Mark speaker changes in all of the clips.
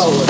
Speaker 1: go.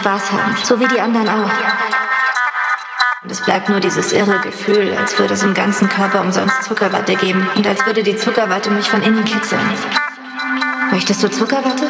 Speaker 1: Spaß haben, so wie die anderen auch. Und es
Speaker 2: bleibt nur dieses irre Gefühl, als würde es im ganzen Körper umsonst Zuckerwatte geben und als würde die Zuckerwatte mich von innen kitzeln. Möchtest du Zuckerwatte?